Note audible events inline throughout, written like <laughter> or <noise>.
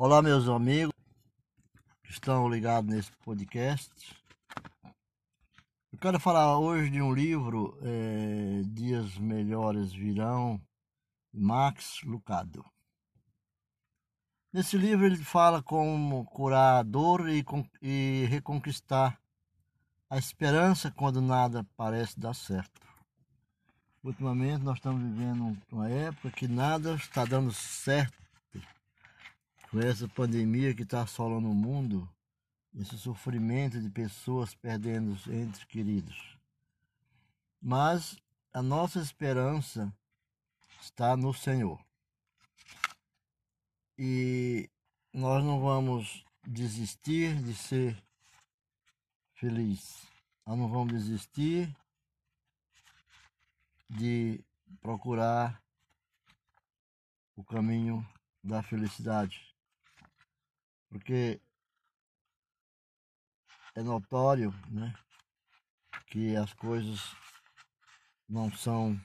Olá, meus amigos que estão ligados nesse podcast. Eu quero falar hoje de um livro, é, Dias Melhores Virão, Max Lucado. Nesse livro ele fala como curar a dor e, e reconquistar a esperança quando nada parece dar certo. Ultimamente nós estamos vivendo uma época que nada está dando certo com essa pandemia que está assolando o mundo, esse sofrimento de pessoas perdendo entes queridos. Mas a nossa esperança está no Senhor. E nós não vamos desistir de ser feliz. Nós não vamos desistir de procurar o caminho da felicidade. Porque é notório né, que as coisas não são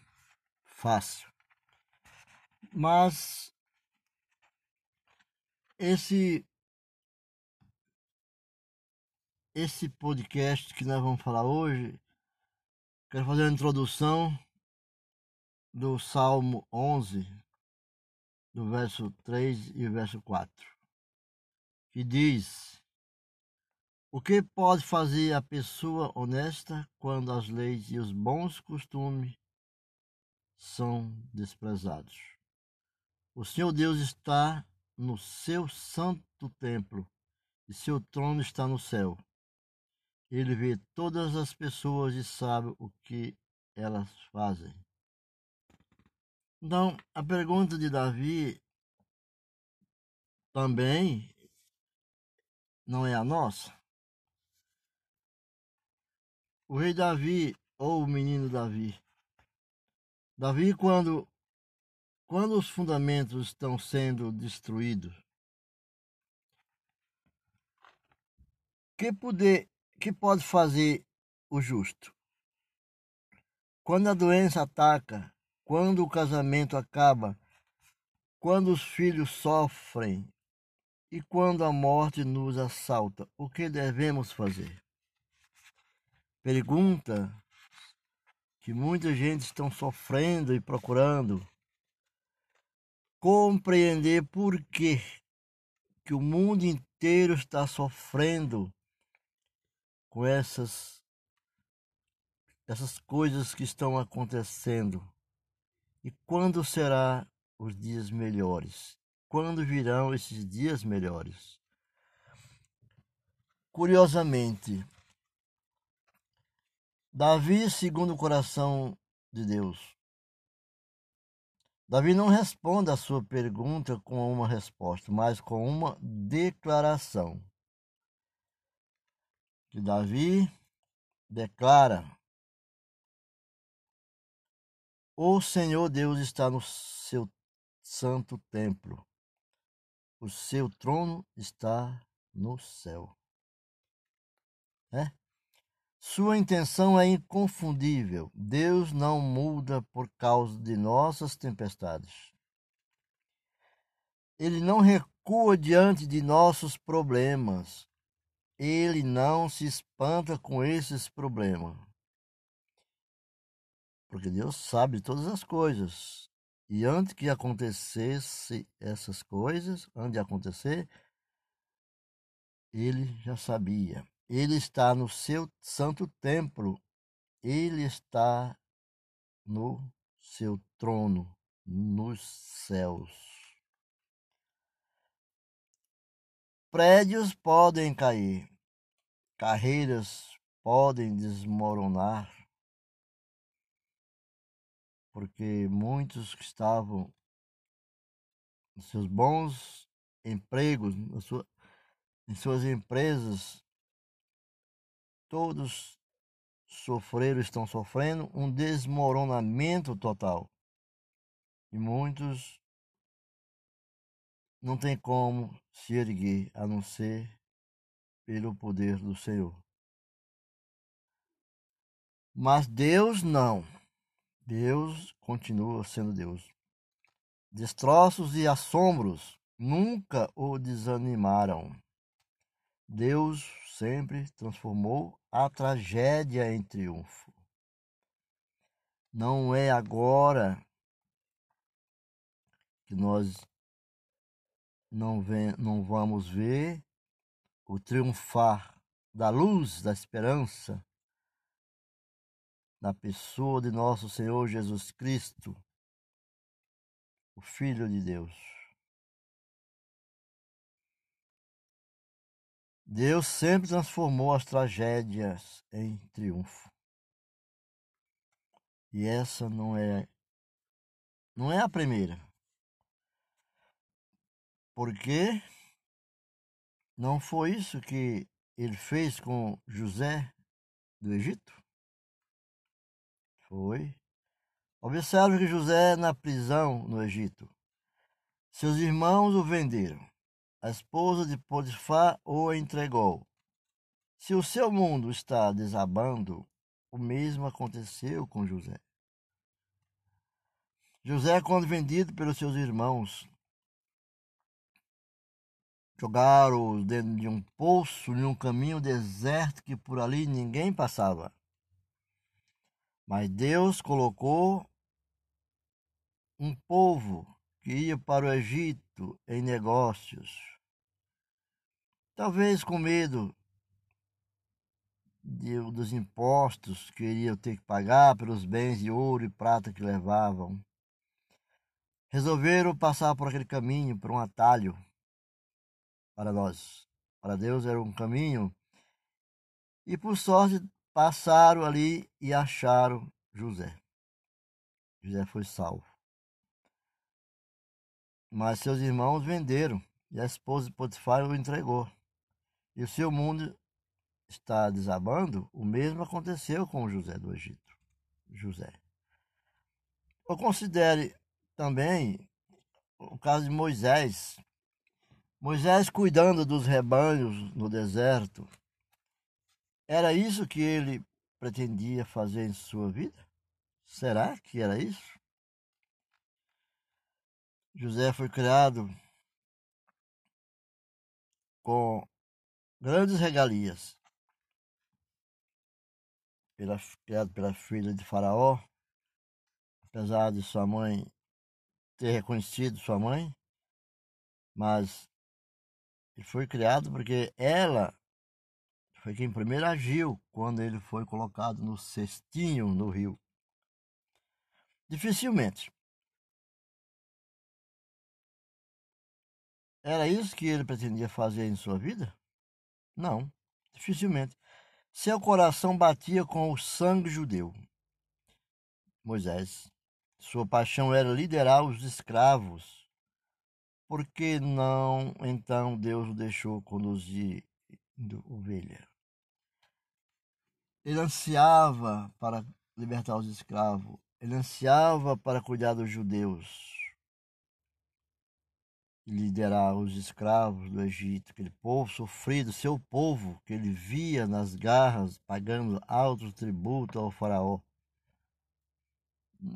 fáceis. Mas esse esse podcast que nós vamos falar hoje, quero fazer a introdução do Salmo 11, do verso 3 e verso 4, que diz: O que pode fazer a pessoa honesta quando as leis e os bons costumes são desprezados? O Senhor Deus está no seu santo templo e seu trono está no céu. Ele vê todas as pessoas e sabe o que elas fazem. Então, a pergunta de Davi também não é a nossa. O rei Davi ou o menino Davi. Davi, quando, quando os fundamentos estão sendo destruídos, que poder que pode fazer o justo? Quando a doença ataca, quando o casamento acaba, quando os filhos sofrem e quando a morte nos assalta, o que devemos fazer? Pergunta que muita gente está sofrendo e procurando compreender por que, que o mundo inteiro está sofrendo com essas essas coisas que estão acontecendo. E quando será os dias melhores? Quando virão esses dias melhores? Curiosamente, Davi, segundo o coração de Deus, Davi não responde a sua pergunta com uma resposta, mas com uma declaração. Que Davi declara o Senhor Deus está no seu santo templo. O seu trono está no céu. É? Sua intenção é inconfundível. Deus não muda por causa de nossas tempestades. Ele não recua diante de nossos problemas. Ele não se espanta com esses problemas porque Deus sabe todas as coisas. E antes que acontecesse essas coisas, antes de acontecer, ele já sabia. Ele está no seu santo templo. Ele está no seu trono, nos céus. Prédios podem cair, carreiras podem desmoronar, porque muitos que estavam nos seus bons empregos, sua, em suas empresas, todos sofreram, estão sofrendo um desmoronamento total. E muitos não tem como se erguer a não ser pelo poder do Senhor. Mas Deus não. Deus continua sendo Deus. Destroços e assombros nunca o desanimaram. Deus sempre transformou a tragédia em triunfo. Não é agora que nós não, vem, não vamos ver o triunfar da luz, da esperança, na pessoa de nosso Senhor Jesus Cristo, o Filho de Deus. Deus sempre transformou as tragédias em triunfo. E essa não é não é a primeira. Porque não foi isso que ele fez com José do Egito? Foi. Observe que José na prisão no Egito. Seus irmãos o venderam. A esposa de Potifar o entregou. Se o seu mundo está desabando, o mesmo aconteceu com José. José, quando vendido pelos seus irmãos, jogaram-o dentro de um poço, em um caminho deserto que por ali ninguém passava. Mas Deus colocou um povo que ia para o Egito em negócios Talvez com medo de, dos impostos que iriam ter que pagar pelos bens de ouro e prata que levavam. Resolveram passar por aquele caminho, por um atalho para nós. Para Deus era um caminho. E por sorte passaram ali e acharam José. José foi salvo. Mas seus irmãos venderam e a esposa de Potifar o entregou e o seu mundo está desabando, o mesmo aconteceu com José do Egito. José. Ou considere também o caso de Moisés. Moisés cuidando dos rebanhos no deserto. Era isso que ele pretendia fazer em sua vida? Será que era isso? José foi criado com grandes regalias. Pela, criado pela filha de Faraó, apesar de sua mãe ter reconhecido sua mãe, mas ele foi criado porque ela quem primeiro agiu quando ele foi colocado no cestinho no rio. Dificilmente. Era isso que ele pretendia fazer em sua vida? Não, dificilmente. Seu coração batia com o sangue judeu. Moisés. Sua paixão era liderar os escravos. Por que não então Deus o deixou conduzir ovelha? Ele ansiava para libertar os escravos. Ele ansiava para cuidar dos judeus liderar os escravos do Egito, aquele povo sofrido, seu povo que ele via nas garras pagando alto tributo ao faraó.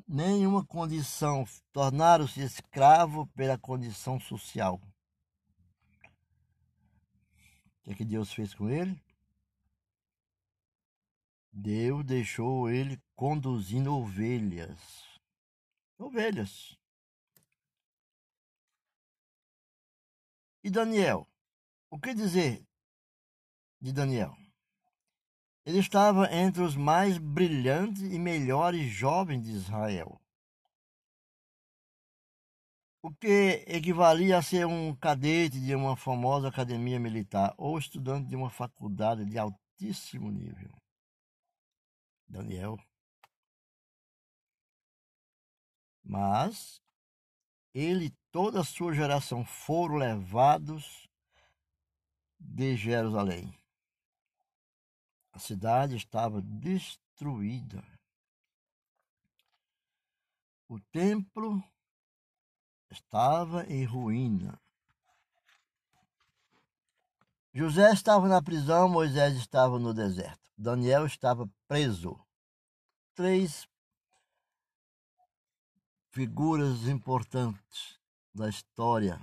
Nenhuma condição, tornaram-se escravo pela condição social. O que, é que Deus fez com ele? Deus deixou ele conduzindo ovelhas. Ovelhas. E Daniel? O que dizer de Daniel? Ele estava entre os mais brilhantes e melhores jovens de Israel. O que equivalia a ser um cadete de uma famosa academia militar ou estudante de uma faculdade de altíssimo nível. Daniel. Mas ele e toda a sua geração foram levados de Jerusalém. A cidade estava destruída. O templo estava em ruína. José estava na prisão, Moisés estava no deserto. Daniel estava preso. Três figuras importantes da história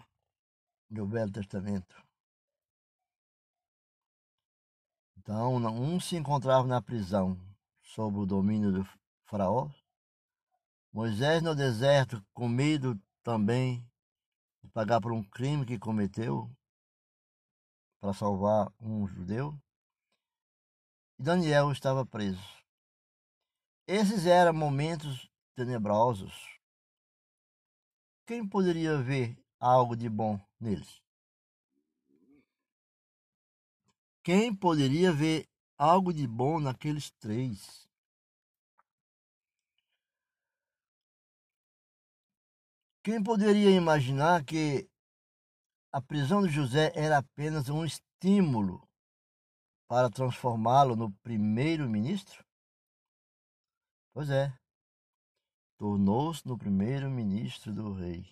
do Velho Testamento. Então, um se encontrava na prisão sob o domínio do faraó. Moisés no deserto, com medo também de pagar por um crime que cometeu para salvar um judeu. E Daniel estava preso. Esses eram momentos tenebrosos. Quem poderia ver algo de bom neles? Quem poderia ver algo de bom naqueles três? Quem poderia imaginar que a prisão de José era apenas um estímulo para transformá-lo no primeiro-ministro? Pois é, tornou-se no primeiro-ministro do rei.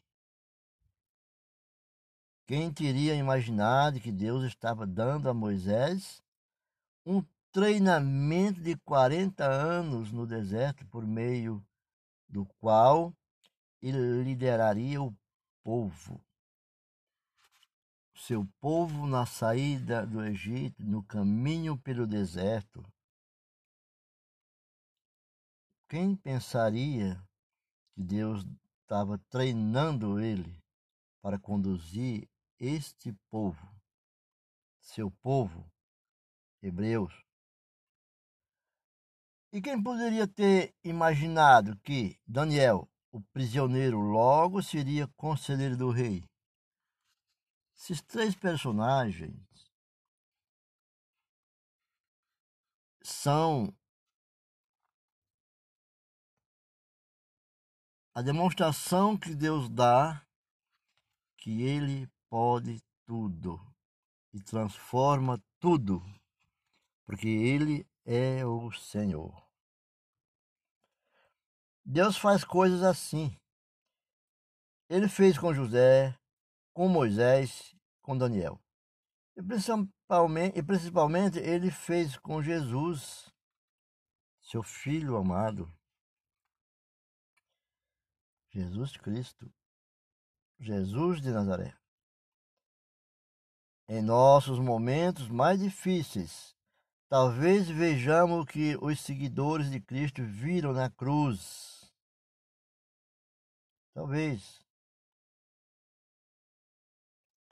Quem teria imaginado que Deus estava dando a Moisés um treinamento de 40 anos no deserto, por meio do qual ele lideraria o povo. Seu povo na saída do Egito, no caminho pelo deserto. Quem pensaria que Deus estava treinando ele para conduzir este povo, seu povo, hebreus. E quem poderia ter imaginado que Daniel, o prisioneiro, logo seria conselheiro do rei? Esses três personagens são a demonstração que Deus dá que Ele pode tudo e transforma tudo, porque Ele é o Senhor. Deus faz coisas assim. Ele fez com José, com Moisés, com Daniel. E principalmente, e principalmente ele fez com Jesus, seu filho amado. Jesus Cristo, Jesus de Nazaré em nossos momentos mais difíceis, talvez vejamos o que os seguidores de Cristo viram na cruz. Talvez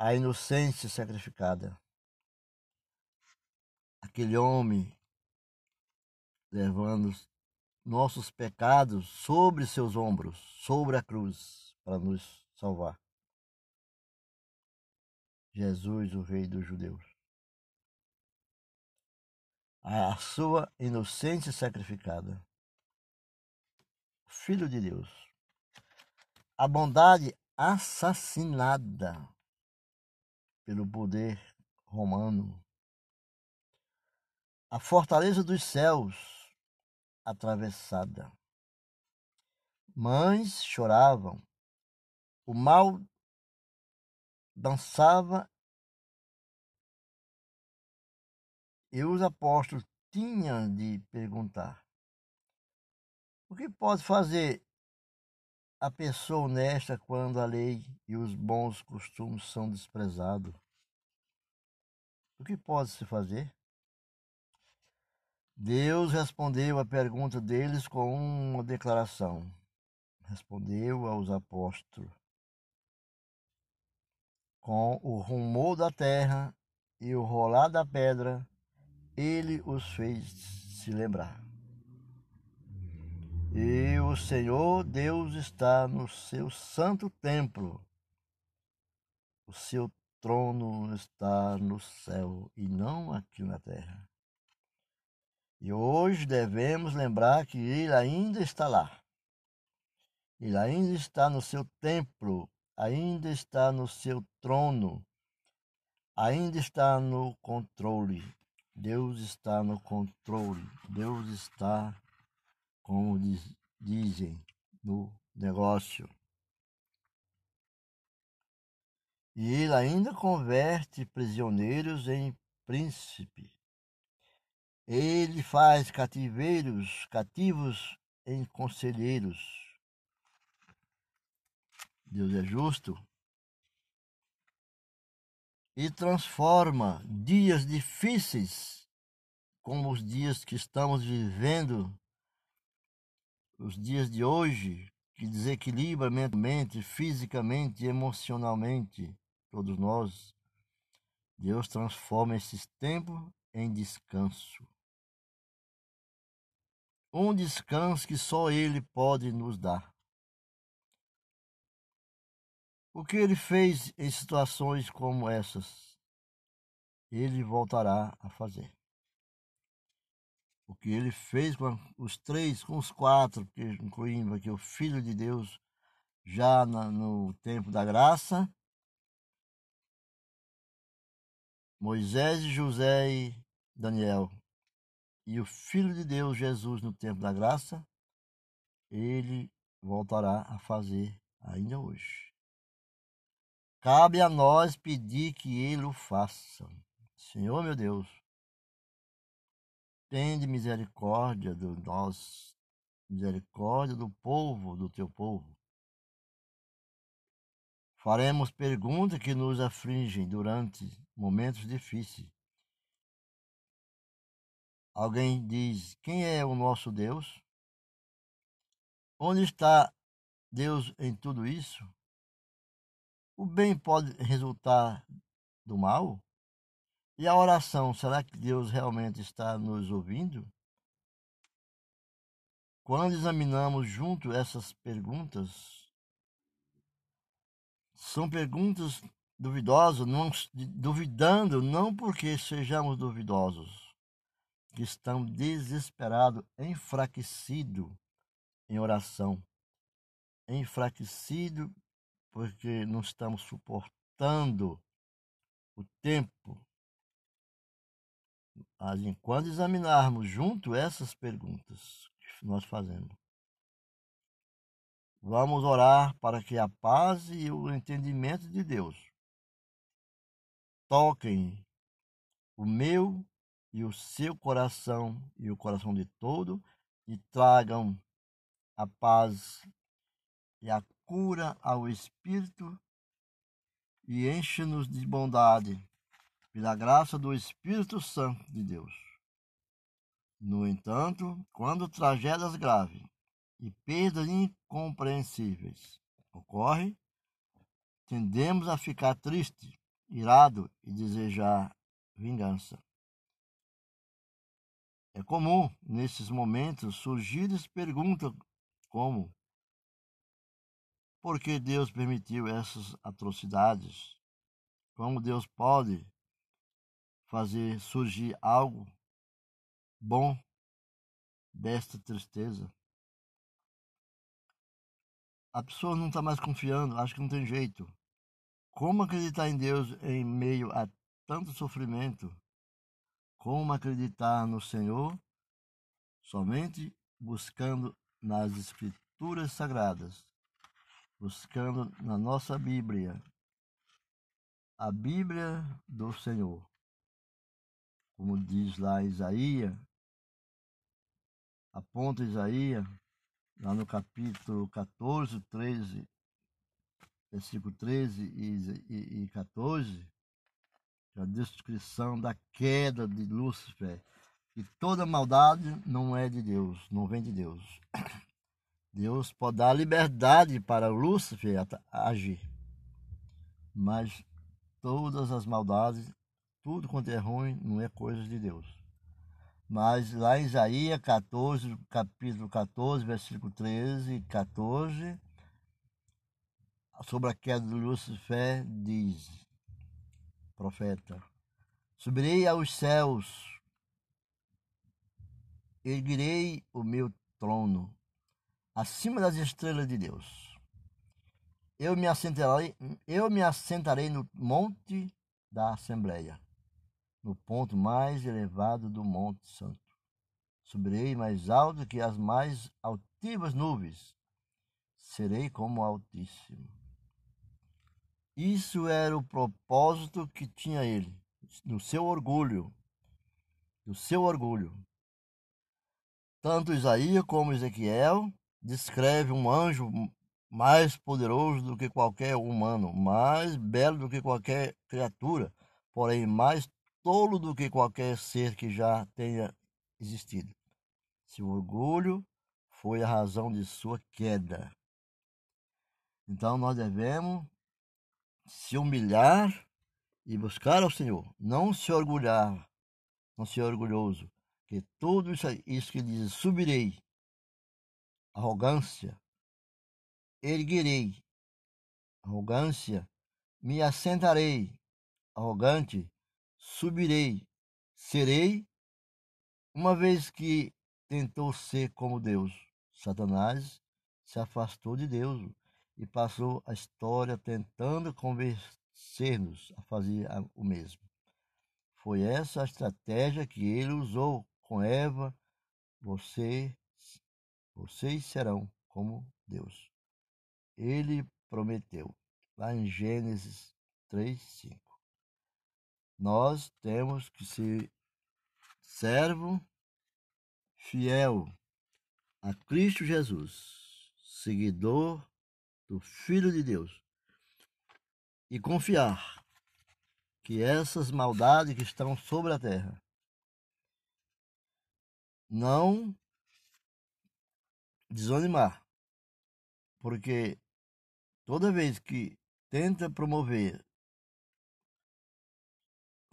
a inocência sacrificada. Aquele homem levando nossos pecados sobre seus ombros, sobre a cruz, para nos salvar. Jesus, o Rei dos Judeus. A sua inocência sacrificada. Filho de Deus. A bondade assassinada pelo poder romano. A fortaleza dos céus atravessada. Mães choravam. O mal dançava e os apóstolos tinham de perguntar: o que pode fazer a pessoa honesta quando a lei e os bons costumes são desprezados? O que pode se fazer? Deus respondeu à pergunta deles com uma declaração. Respondeu aos apóstolos: com o rumor da terra e o rolar da pedra, ele os fez se lembrar. E o Senhor Deus está no seu santo templo. O seu trono está no céu e não aqui na terra. E hoje devemos lembrar que ele ainda está lá. Ele ainda está no seu templo ainda está no seu trono, ainda está no controle. Deus está no controle. Deus está, como diz, dizem, no negócio. E ele ainda converte prisioneiros em príncipe. Ele faz cativeiros, cativos em conselheiros. Deus é justo. e transforma dias difíceis, como os dias que estamos vivendo, os dias de hoje, que desequilibra mentalmente, fisicamente, emocionalmente, todos nós. Deus transforma esses tempos em descanso. Um descanso que só Ele pode nos dar. O que ele fez em situações como essas, ele voltará a fazer. O que ele fez com os três, com os quatro, incluindo aqui o Filho de Deus, já no tempo da graça, Moisés, José e Daniel, e o Filho de Deus, Jesus, no tempo da graça, ele voltará a fazer ainda hoje. Cabe a nós pedir que ele o faça. Senhor meu Deus, tende misericórdia de nós, misericórdia do povo, do teu povo. Faremos perguntas que nos afligem durante momentos difíceis. Alguém diz: Quem é o nosso Deus? Onde está Deus em tudo isso? O bem pode resultar do mal? E a oração, será que Deus realmente está nos ouvindo? Quando examinamos junto essas perguntas, são perguntas duvidosas, não, duvidando não porque sejamos duvidosos, que estão desesperados, enfraquecidos em oração, enfraquecido porque não estamos suportando o tempo. Quando examinarmos junto essas perguntas que nós fazemos, vamos orar para que a paz e o entendimento de Deus toquem o meu e o seu coração e o coração de todo e tragam a paz e a cura ao espírito e enche-nos de bondade pela graça do Espírito Santo de Deus. No entanto, quando tragédias graves e perdas incompreensíveis ocorrem, tendemos a ficar triste, irado e desejar vingança. É comum, nesses momentos, surgir perguntas como por que Deus permitiu essas atrocidades? Como Deus pode fazer surgir algo bom desta tristeza? A pessoa não está mais confiando, acha que não tem jeito. Como acreditar em Deus em meio a tanto sofrimento? Como acreditar no Senhor somente buscando nas Escrituras Sagradas? buscando na nossa Bíblia, a Bíblia do Senhor. Como diz lá Isaías, aponta Isaías, lá no capítulo 14, 13, versículo 13 e, e, e 14, a descrição da queda de Lúcifer, que toda maldade não é de Deus, não vem de Deus. <coughs> Deus pode dar liberdade para Lúcifer agir. Mas todas as maldades, tudo quanto é ruim, não é coisa de Deus. Mas lá em Isaías 14, capítulo 14, versículo 13 e 14, sobre a queda de Lúcifer, diz, profeta, subirei aos céus, erguirei o meu trono acima das estrelas de Deus. Eu me assentarei, eu me assentarei no monte da Assembleia, no ponto mais elevado do Monte Santo. Subirei mais alto que as mais altivas nuvens. Serei como o Altíssimo. Isso era o propósito que tinha ele, no seu orgulho, no seu orgulho. Tanto Isaías como Ezequiel descreve um anjo mais poderoso do que qualquer humano, mais belo do que qualquer criatura, porém mais tolo do que qualquer ser que já tenha existido. Seu orgulho foi a razão de sua queda. Então nós devemos se humilhar e buscar ao Senhor, não se orgulhar, não ser orgulhoso, que tudo isso, isso que diz, subirei, arrogância, erguerei, arrogância, me assentarei, arrogante, subirei, serei, uma vez que tentou ser como Deus. Satanás se afastou de Deus e passou a história tentando convencer-nos a fazer o mesmo. Foi essa a estratégia que ele usou com Eva. Você, vocês serão como Deus. Ele prometeu, lá em Gênesis 3, 5. Nós temos que ser servo fiel a Cristo Jesus, seguidor do Filho de Deus, e confiar que essas maldades que estão sobre a terra não desanimar, porque toda vez que tenta promover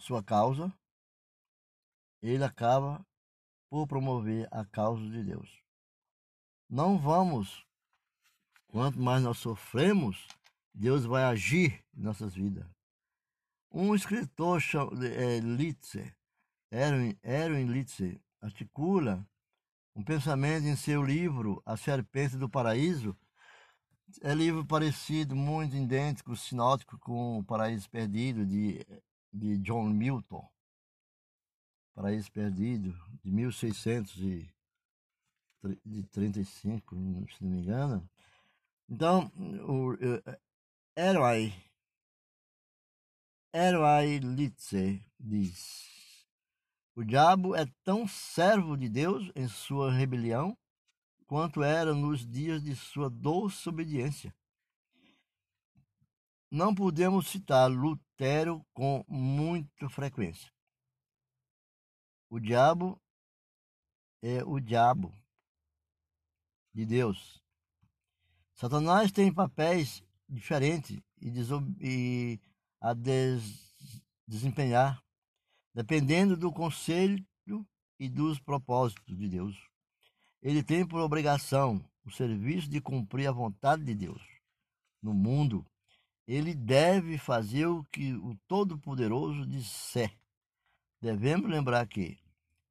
sua causa, ele acaba por promover a causa de Deus. Não vamos, quanto mais nós sofremos, Deus vai agir em nossas vidas. Um escritor é, Litzer, Erwin, Litzer, articula um pensamento em seu livro A Serpente do Paraíso. É livro parecido, muito idêntico, sinótico com O Paraíso Perdido, de, de John Milton. Paraíso Perdido, de 1635, se não me engano. Então, o Herói, Herói Litze diz: O diabo é tão servo de Deus em sua rebelião quanto era nos dias de sua doce obediência. Não podemos citar Lutero com muita frequência. O diabo é o diabo de Deus. Satanás tem papéis diferentes e, e a des desempenhar, dependendo do conselho e dos propósitos de Deus. Ele tem por obrigação o serviço de cumprir a vontade de Deus no mundo. Ele deve fazer o que o Todo-Poderoso disser Devemos lembrar que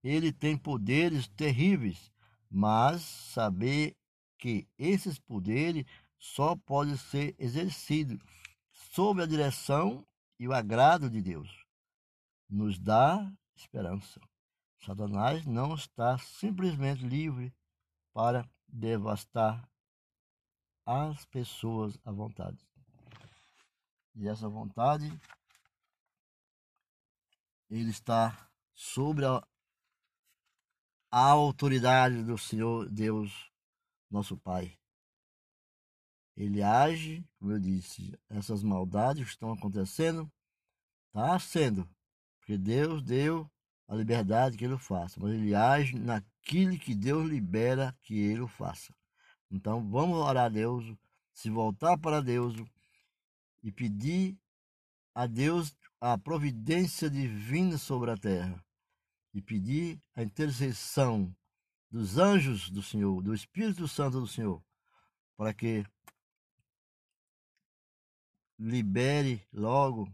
ele tem poderes terríveis, mas saber que esses poderes só podem ser exercidos sob a direção e o agrado de Deus. Nos dá esperança. Satanás não está simplesmente livre para devastar as pessoas à vontade. E essa vontade ele está sobre a, a autoridade do Senhor Deus, nosso Pai. Ele age, como eu disse, essas maldades que estão acontecendo, está sendo, porque Deus deu a liberdade que ele faça, mas ele age naquilo que Deus libera que ele faça. Então vamos orar a Deus, se voltar para Deus e pedir a Deus a providência divina sobre a terra e pedir a intercessão dos anjos do Senhor, do Espírito Santo do Senhor, para que libere logo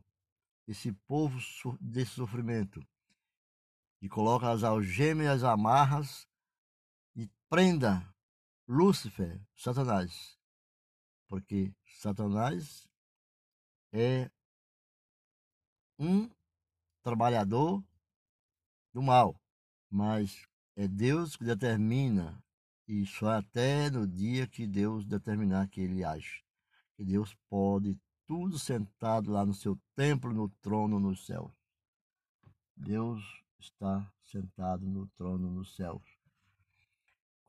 esse povo desse sofrimento e coloque as algemas as amarras e prenda Lúcifer, Satanás, porque Satanás é um trabalhador do mal, mas é Deus que determina, e só até no dia que Deus determinar que ele age. Que Deus pode tudo sentado lá no seu templo, no trono no céu. Deus está sentado no trono no céu.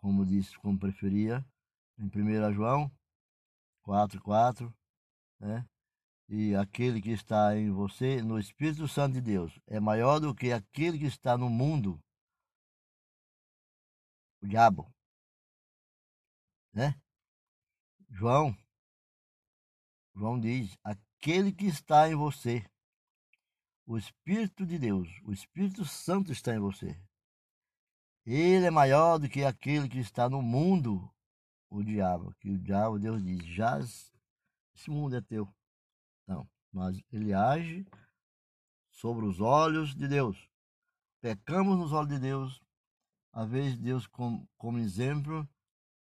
Como disse, como preferia, em 1 João 4,4, né? E aquele que está em você, no Espírito Santo de Deus, é maior do que aquele que está no mundo, o diabo. Né? João, João diz: aquele que está em você, o Espírito de Deus, o Espírito Santo está em você. Ele é maior do que aquele que está no mundo, o diabo. Que o diabo, Deus diz, já esse mundo é teu. Não, mas ele age sobre os olhos de Deus. Pecamos nos olhos de Deus. Às vezes Deus, como, como exemplo,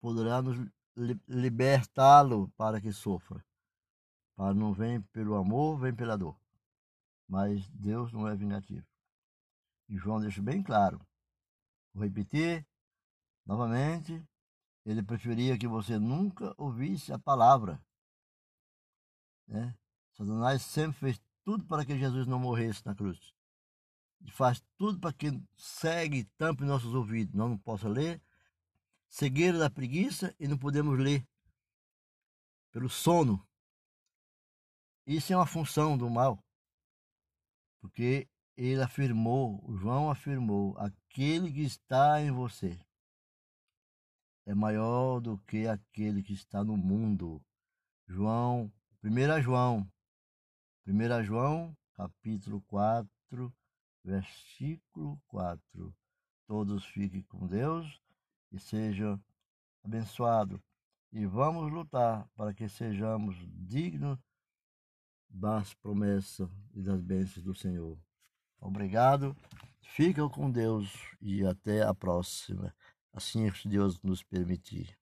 poderá nos libertá-lo para que sofra. Para não vem pelo amor, vem pela dor. Mas Deus não é vingativo. E João deixa bem claro. Vou repetir novamente. Ele preferia que você nunca ouvisse a palavra. Né? Satanás sempre fez tudo para que Jesus não morresse na cruz. E faz tudo para que segue e tampe nossos ouvidos. Nós não possa ler. Cegueira da preguiça e não podemos ler. Pelo sono. Isso é uma função do mal. Porque ele afirmou, João afirmou, aquele que está em você é maior do que aquele que está no mundo. João, 1 João 1 João, capítulo 4, versículo 4. Todos fiquem com Deus e sejam abençoados. E vamos lutar para que sejamos dignos das promessas e das bênçãos do Senhor. Obrigado. Fiquem com Deus e até a próxima. Assim, se Deus nos permitir.